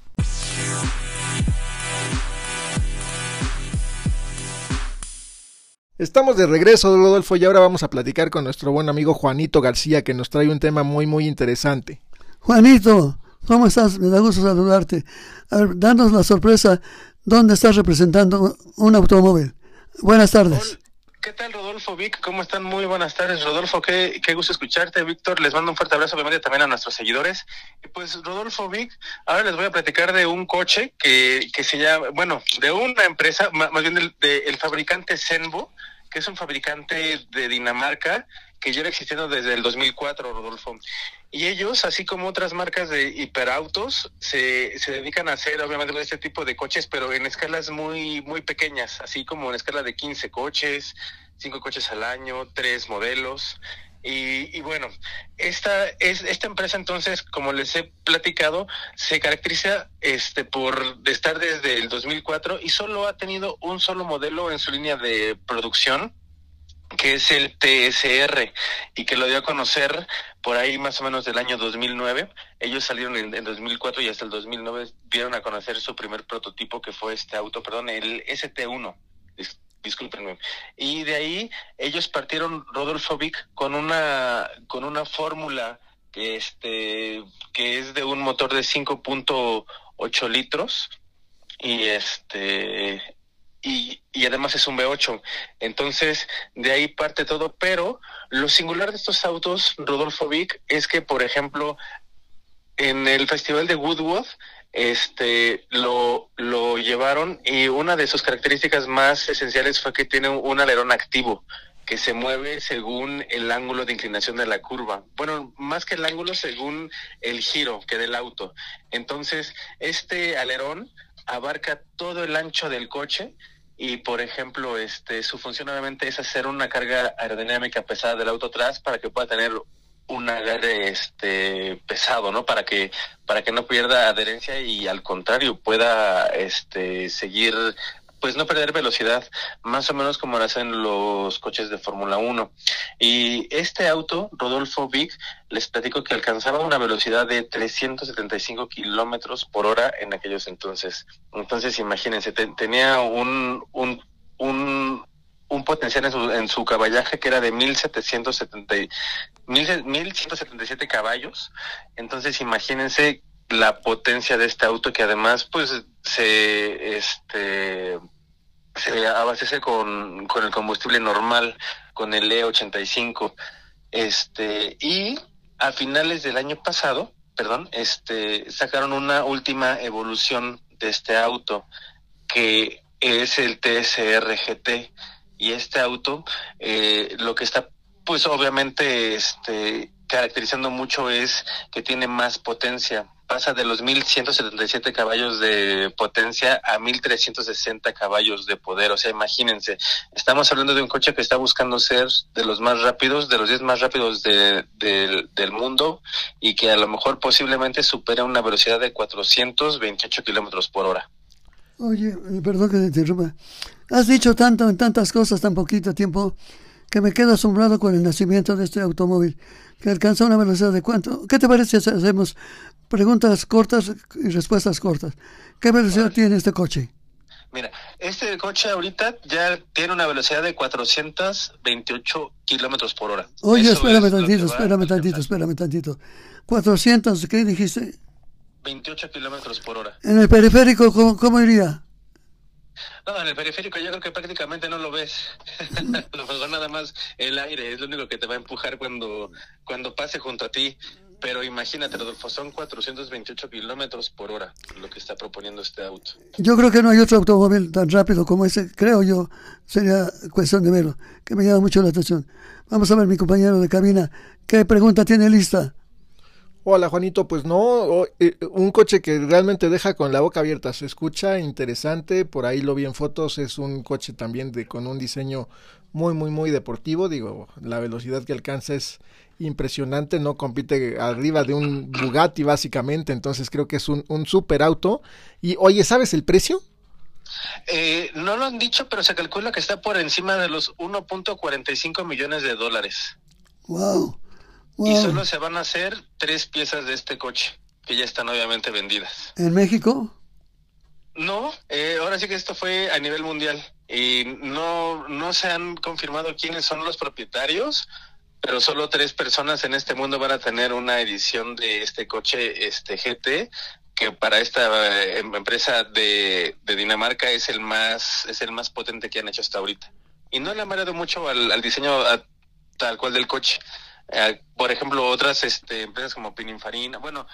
Estamos de regreso, Rodolfo, y ahora vamos a platicar con nuestro buen amigo Juanito García, que nos trae un tema muy, muy interesante. Juanito, ¿Cómo estás? Me da gusto saludarte. A ver, danos la sorpresa, ¿dónde estás representando un automóvil? Buenas tardes. ¿Qué tal, Rodolfo, Vic? ¿Cómo están? Muy buenas tardes, Rodolfo. Qué, qué gusto escucharte, Víctor. Les mando un fuerte abrazo, obviamente, también a nuestros seguidores. Pues, Rodolfo, Vic, ahora les voy a platicar de un coche que, que se llama, bueno, de una empresa, más bien del de, el fabricante Zenvo, que es un fabricante de Dinamarca que lleva existiendo desde el 2004, Rodolfo. Y ellos, así como otras marcas de hiperautos, se, se dedican a hacer obviamente este tipo de coches, pero en escalas muy, muy pequeñas, así como en escala de 15 coches, 5 coches al año, 3 modelos. Y, y, bueno, esta, es, esta empresa entonces, como les he platicado, se caracteriza este, por estar desde el 2004 y solo ha tenido un solo modelo en su línea de producción, que es el TSR y que lo dio a conocer por ahí más o menos del año 2009. Ellos salieron en, en 2004 y hasta el 2009 dieron a conocer su primer prototipo que fue este auto, perdón, el ST1. Dis. Y de ahí ellos partieron Rodolfo Vic con una con una fórmula que este que es de un motor de 5.8 litros y este y, y, además es un V8. Entonces, de ahí parte todo, pero lo singular de estos autos, Rodolfo Vic, es que, por ejemplo, en el Festival de Woodwood, este, lo, lo llevaron y una de sus características más esenciales fue que tiene un alerón activo que se mueve según el ángulo de inclinación de la curva. Bueno, más que el ángulo, según el giro que del auto. Entonces, este alerón abarca todo el ancho del coche y por ejemplo este su función obviamente es hacer una carga aerodinámica pesada del auto atrás para que pueda tener un agarre este pesado no para que para que no pierda adherencia y al contrario pueda este seguir pues no perder velocidad, más o menos como lo hacen los coches de Fórmula 1. Y este auto, Rodolfo Vic, les platico que alcanzaba una velocidad de 375 kilómetros por hora en aquellos entonces. Entonces, imagínense, te, tenía un, un, un, un potencial en su, en su caballaje que era de 1770, 1177 caballos. Entonces, imagínense la potencia de este auto que además pues se este se abastece con, con el combustible normal, con el E85. Este, y a finales del año pasado, perdón, este, sacaron una última evolución de este auto, que es el TSR GT. Y este auto, eh, lo que está, pues obviamente, este, caracterizando mucho es que tiene más potencia, pasa de los 1177 caballos de potencia a 1360 caballos de poder. O sea, imagínense, estamos hablando de un coche que está buscando ser de los más rápidos, de los 10 más rápidos de, de, del mundo y que a lo mejor posiblemente supera una velocidad de 428 kilómetros por hora. Oye, perdón que te interrumpa. Has dicho tanto en tantas cosas tan poquito tiempo que me quedo asombrado con el nacimiento de este automóvil, que alcanza una velocidad de cuánto. ¿Qué te parece si hacemos preguntas cortas y respuestas cortas? ¿Qué velocidad tiene este coche? Mira, este coche ahorita ya tiene una velocidad de 428 kilómetros por hora. Oye, Eso espérame tantito, espérame tantito, espérame tantito. 400, ¿qué dijiste? 28 kilómetros por hora. En el periférico, ¿cómo, cómo iría? No, en el periférico yo creo que prácticamente no lo ves. (laughs) lo mejor nada más el aire es lo único que te va a empujar cuando, cuando pase junto a ti. Pero imagínate, Rodolfo, son 428 kilómetros por hora lo que está proponiendo este auto. Yo creo que no hay otro automóvil tan rápido como ese, creo yo, sería cuestión de verlo, que me llama mucho la atención. Vamos a ver, mi compañero de cabina, ¿qué pregunta tiene lista? Hola Juanito, pues no, o- eh, un coche que realmente deja con la boca abierta, se escucha interesante, por ahí lo vi en fotos, es un coche también de con un diseño muy muy muy deportivo, digo, la velocidad que alcanza es impresionante, no compite arriba de un Bugatti básicamente, entonces creo que es un, un super auto. Y oye, ¿sabes el precio? Eh, no lo han dicho, pero se calcula que está por encima de los 1.45 millones de dólares. Wow, Y solo se van a hacer tres piezas de este coche, que ya están obviamente vendidas. ¿En México? No, eh, ahora sí que esto fue a nivel mundial y no, no se han confirmado quiénes son los propietarios, pero solo tres personas en este mundo van a tener una edición de este coche este GT que para esta eh, em- empresa de, de Dinamarca es el más es el más potente que han hecho hasta ahorita y no le han variado mucho al, al diseño a- tal cual del coche Eh, por ejemplo otras este, empresas como Pininfarina bueno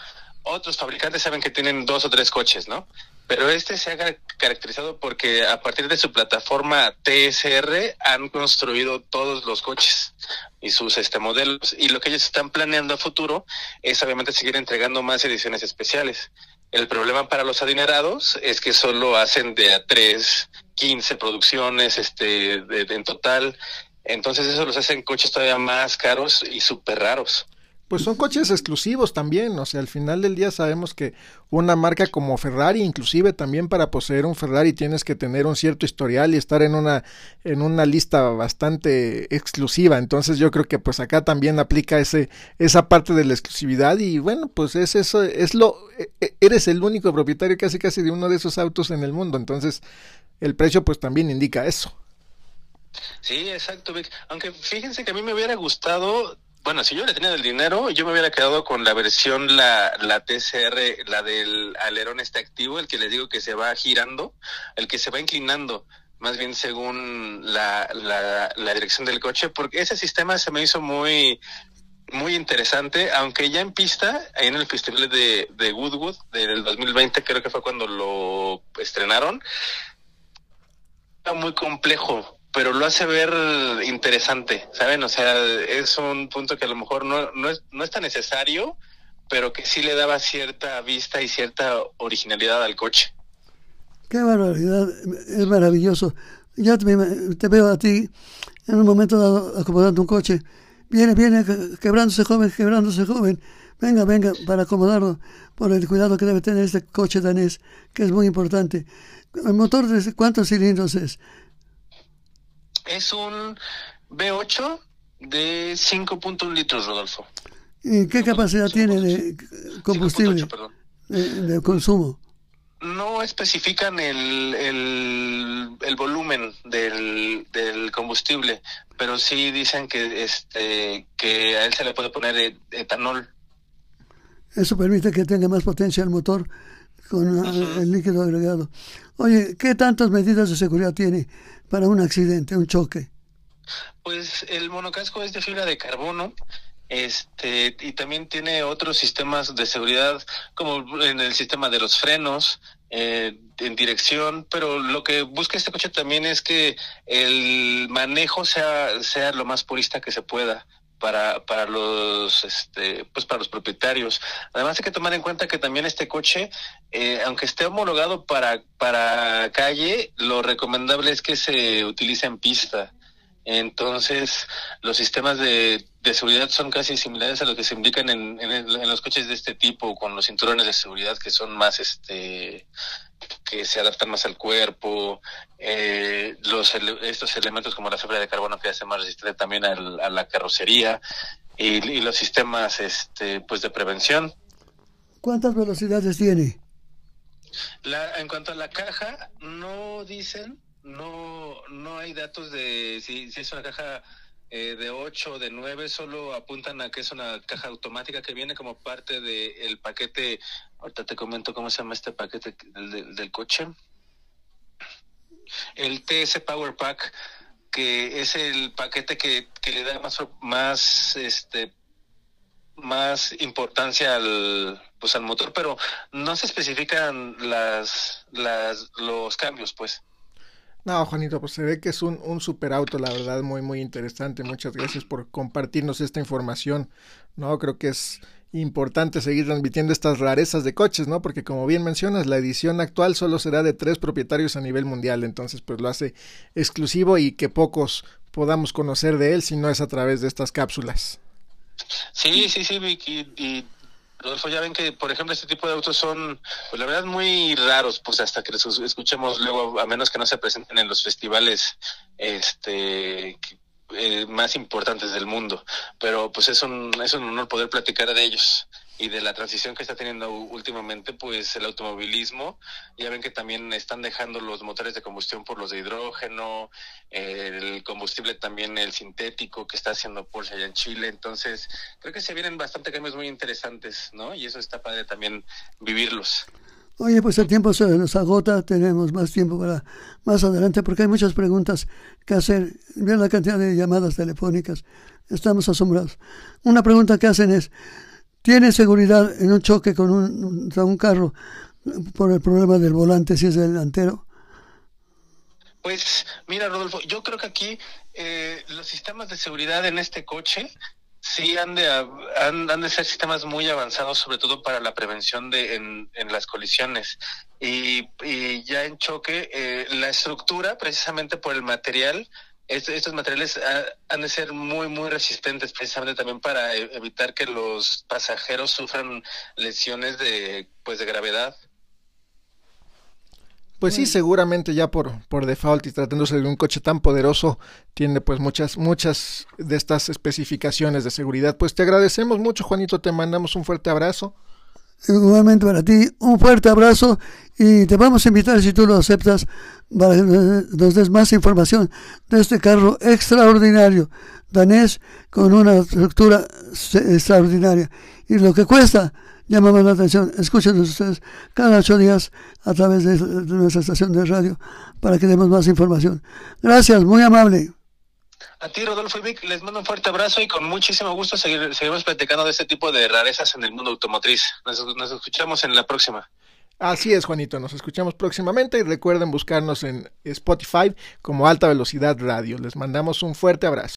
otros fabricantes saben que tienen dos o tres coches no pero este se ha car- caracterizado porque a partir de su plataforma TSR han construido todos los coches y sus este modelos y lo que ellos están planeando a futuro es obviamente seguir entregando más ediciones especiales. El problema para los adinerados es que solo hacen de a 3, 15 producciones este de- en total. Entonces eso los hacen coches todavía más caros y súper raros. Pues son coches exclusivos también, o sea, al final del día sabemos que una marca como Ferrari, inclusive también para poseer un Ferrari tienes que tener un cierto historial y estar en una en una lista bastante exclusiva, entonces yo creo que pues acá también aplica ese esa parte de la exclusividad y bueno, pues es eso es lo e- e- eres el único propietario casi casi de uno de esos autos en el mundo, entonces el precio pues también indica eso. Sí, exacto, Vic. Aunque fíjense que a mí me hubiera gustado, bueno, si yo hubiera tenido el dinero, yo me hubiera quedado con la versión, la, la TCR, la del alerón este activo, el que les digo que se va girando, el que se va inclinando, más bien según la, la, la dirección del coche, porque ese sistema se me hizo muy muy interesante, aunque ya en pista, ahí en el festival de, de Woodwood del 2020, creo que fue cuando lo estrenaron, está muy complejo, pero lo hace ver interesante, ¿saben? O sea, es un punto que a lo mejor no, no, es, no es tan necesario, pero que sí le daba cierta vista y cierta originalidad al coche. Qué barbaridad, es maravilloso. Ya te, te veo a ti en un momento dado acomodando un coche. Viene, viene, que- quebrándose joven, quebrándose joven. Venga, venga, para acomodarlo por el cuidado que debe tener este coche danés, que es muy importante. ¿El motor de cuántos cilindros es? Es un V8 de 5.1 litros, Rodolfo. ¿Y qué capacidad tiene de combustible, 5.8, perdón. de, de consumo? No especifican el, el, el volumen del, del combustible, pero sí dicen que este que a él se le puede poner et- etanol. Eso permite que tenga más potencia el motor con el líquido agregado. Oye, ¿qué tantas medidas de seguridad tiene para un accidente, un choque? Pues el monocasco es de fibra de carbono, este, y también tiene otros sistemas de seguridad, como en el sistema de los frenos, eh, en dirección, pero lo que busca este coche también es que el manejo sea, sea lo más purista que se pueda para, para los este pues para los propietarios. Además hay que tomar en cuenta que también este coche, eh, aunque esté homologado para, para calle, lo recomendable es que se utilice en pista. Entonces, los sistemas de, de seguridad son casi similares a los que se indican en, en, en los coches de este tipo, con los cinturones de seguridad que son más, este, que se adaptan más al cuerpo, eh, los estos elementos como la fibra de carbono que hace más resistente también al- a la carrocería y, y los sistemas, este, pues de prevención. ¿Cuántas velocidades tiene? La, en cuanto a la caja, no dicen, no, no hay datos de si, si es una caja eh, de 8 o de 9, solo apuntan a que es una caja automática que viene como parte del paquete, ahorita te comento cómo se llama este paquete del, del coche, el TS Power Pack, que es el paquete que, que le da más, más este más importancia al pues al motor, pero no se especifican las, las los cambios, pues. No, Juanito, pues se ve que es un, un super auto, la verdad, muy, muy interesante. Muchas gracias por compartirnos esta información. No, creo que es importante seguir transmitiendo estas rarezas de coches, ¿no? Porque como bien mencionas, la edición actual solo será de tres propietarios a nivel mundial, entonces pues lo hace exclusivo y que pocos podamos conocer de él si no es a través de estas cápsulas. Sí, sí, sí, Vicky. Y, Rodolfo, ya ven que, por ejemplo, este tipo de autos son, pues la verdad, muy raros, pues hasta que los escuchemos luego, a menos que no se presenten en los festivales este eh, más importantes del mundo. Pero pues es un, es un honor poder platicar de ellos y de la transición que está teniendo últimamente pues el automovilismo. Ya ven que también están dejando los motores de combustión por los de hidrógeno, el combustible también el sintético que está haciendo Porsche allá en Chile. Entonces creo que se vienen bastante cambios muy interesantes, ¿no? Y eso está padre también vivirlos. Oye, pues el tiempo se nos agota, tenemos más tiempo para más adelante porque hay muchas preguntas que hacer. Vean la cantidad de llamadas telefónicas, estamos asombrados. Una pregunta que hacen es, ¿tiene seguridad en un choque con un, carro por el problema del volante si es delantero? Pues mira, Rodolfo, yo creo que aquí eh, los sistemas de seguridad en este coche Sí, han de, han, de ser sistemas muy avanzados, sobre todo para la prevención de en, en las colisiones. Y, y, ya en choque, eh, la estructura, precisamente por el material, estos materiales han de ser muy, muy resistentes, precisamente también para e, evitar que los pasajeros sufran lesiones de, pues, de gravedad. Pues sí, seguramente ya por, por default y tratándose de un coche tan poderoso, tiene pues muchas, muchas de estas especificaciones de seguridad. Pues te agradecemos mucho, Juanito, te mandamos un fuerte abrazo. Igualmente para ti, un fuerte abrazo y te vamos a invitar, si tú lo aceptas, para que nos des más información de este carro extraordinario, danés, con una estructura extraordinaria. Y lo que cuesta, llama más la atención. Escúchenos ustedes cada ocho días a través de, nuestra estación de radio para que demos más información. Gracias, muy amable. A ti, Rodolfo y Vic, les mando un fuerte abrazo y con muchísimo gusto seguir, seguimos platicando de este tipo de rarezas en el mundo automotriz. Nos, nos escuchamos en la próxima. Así es, Juanito, nos escuchamos próximamente y recuerden buscarnos en Spotify como Alta Velocidad Radio. Les mandamos un fuerte abrazo.